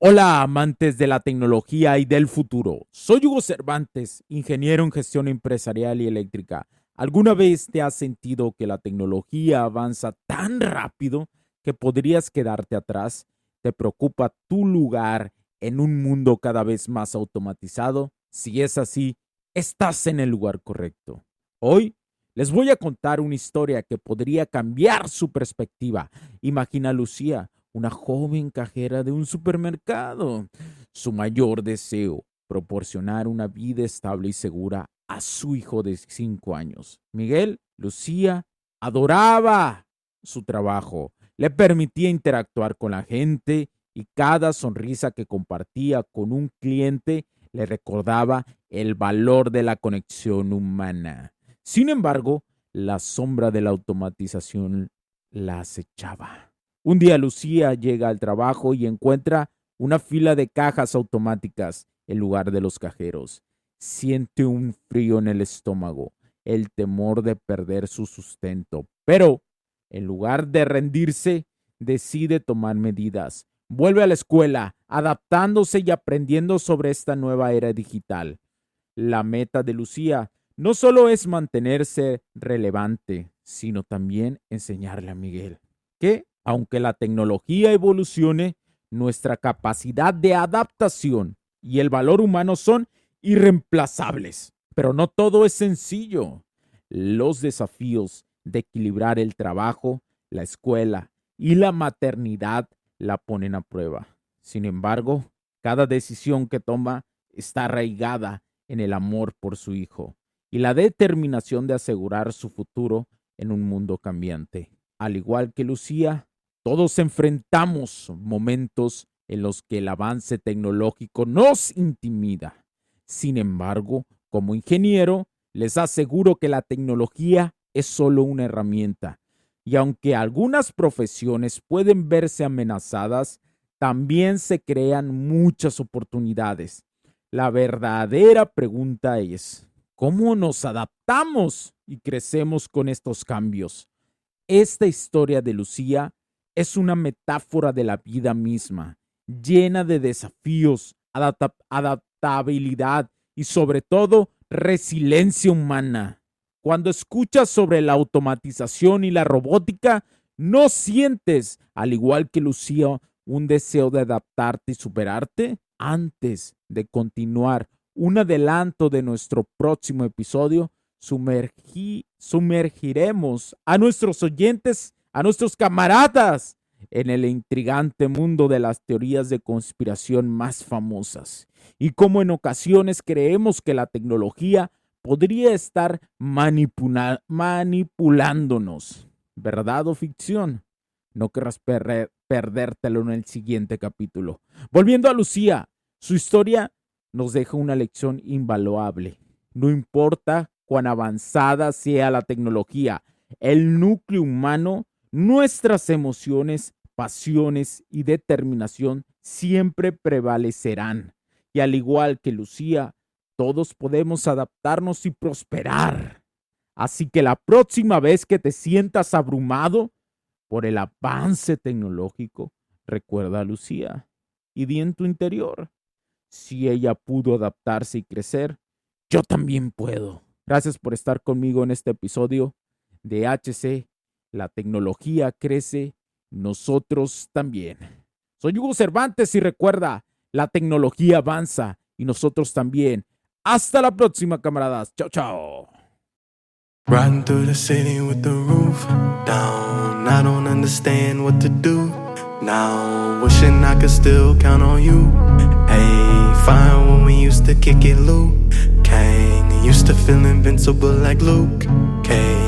Hola amantes de la tecnología y del futuro. Soy Hugo Cervantes, ingeniero en gestión empresarial y eléctrica. ¿Alguna vez te has sentido que la tecnología avanza tan rápido que podrías quedarte atrás? ¿Te preocupa tu lugar en un mundo cada vez más automatizado? Si es así, estás en el lugar correcto. Hoy les voy a contar una historia que podría cambiar su perspectiva. Imagina Lucía una joven cajera de un supermercado. Su mayor deseo, proporcionar una vida estable y segura a su hijo de cinco años. Miguel, Lucía, adoraba su trabajo, le permitía interactuar con la gente y cada sonrisa que compartía con un cliente le recordaba el valor de la conexión humana. Sin embargo, la sombra de la automatización la acechaba. Un día Lucía llega al trabajo y encuentra una fila de cajas automáticas en lugar de los cajeros. Siente un frío en el estómago, el temor de perder su sustento, pero en lugar de rendirse, decide tomar medidas. Vuelve a la escuela, adaptándose y aprendiendo sobre esta nueva era digital. La meta de Lucía no solo es mantenerse relevante, sino también enseñarle a Miguel que aunque la tecnología evolucione, nuestra capacidad de adaptación y el valor humano son irreemplazables. Pero no todo es sencillo. Los desafíos de equilibrar el trabajo, la escuela y la maternidad la ponen a prueba. Sin embargo, cada decisión que toma está arraigada en el amor por su hijo y la determinación de asegurar su futuro en un mundo cambiante. Al igual que Lucía, todos enfrentamos momentos en los que el avance tecnológico nos intimida. Sin embargo, como ingeniero, les aseguro que la tecnología es solo una herramienta. Y aunque algunas profesiones pueden verse amenazadas, también se crean muchas oportunidades. La verdadera pregunta es, ¿cómo nos adaptamos y crecemos con estos cambios? Esta historia de Lucía es una metáfora de la vida misma, llena de desafíos, adaptabilidad y sobre todo resiliencia humana. Cuando escuchas sobre la automatización y la robótica, no sientes, al igual que Lucía, un deseo de adaptarte y superarte. Antes de continuar, un adelanto de nuestro próximo episodio, sumergiremos a nuestros oyentes a nuestros camaradas en el intrigante mundo de las teorías de conspiración más famosas y cómo en ocasiones creemos que la tecnología podría estar manipulándonos. ¿Verdad o ficción? No querrás perdértelo en el siguiente capítulo. Volviendo a Lucía, su historia nos deja una lección invaluable. No importa cuán avanzada sea la tecnología, el núcleo humano nuestras emociones, pasiones y determinación siempre prevalecerán. Y al igual que Lucía, todos podemos adaptarnos y prosperar. Así que la próxima vez que te sientas abrumado por el avance tecnológico, recuerda a Lucía y di en tu interior. Si ella pudo adaptarse y crecer, yo también puedo. Gracias por estar conmigo en este episodio de HC la tecnología crece, nosotros también. Soy Hugo Cervantes y recuerda, la tecnología avanza y nosotros también. Hasta la próxima, camaradas. Chao, chao. Riding through the city with the roof down. I don't understand what to do now. Wishing I could still count on you. Hey, fine when we used to kick it, Luke Kang. Used to feel invincible like Luke Cage.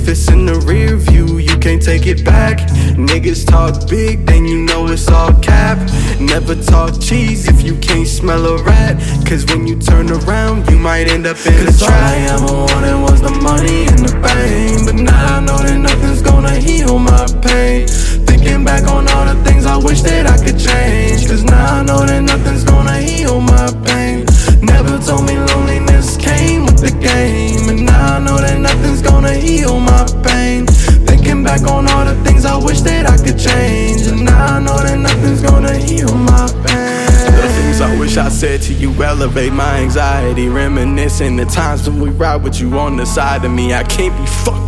If it's in the rear view, you can't take it back. Niggas talk big, then you know it's all cap. Never talk cheese if you can't smell a rat. Cause when you turn around, you might end up in Cause a trap. I ever wanted was the money and the fame. But now I know that nothing's gonna heal my pain. Said to you elevate my anxiety. Reminiscing the times when we ride with you on the side of me. I can't be fucked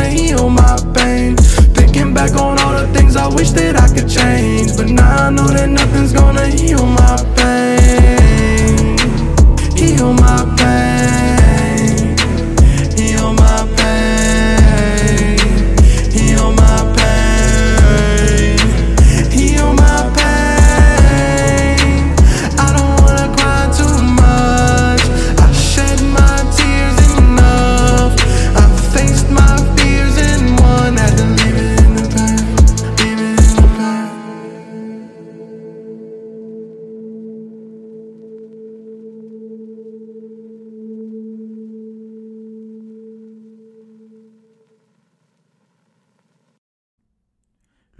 gonna heal my pain. Thinking back on all the things I wish that I could change. But now I know that nothing's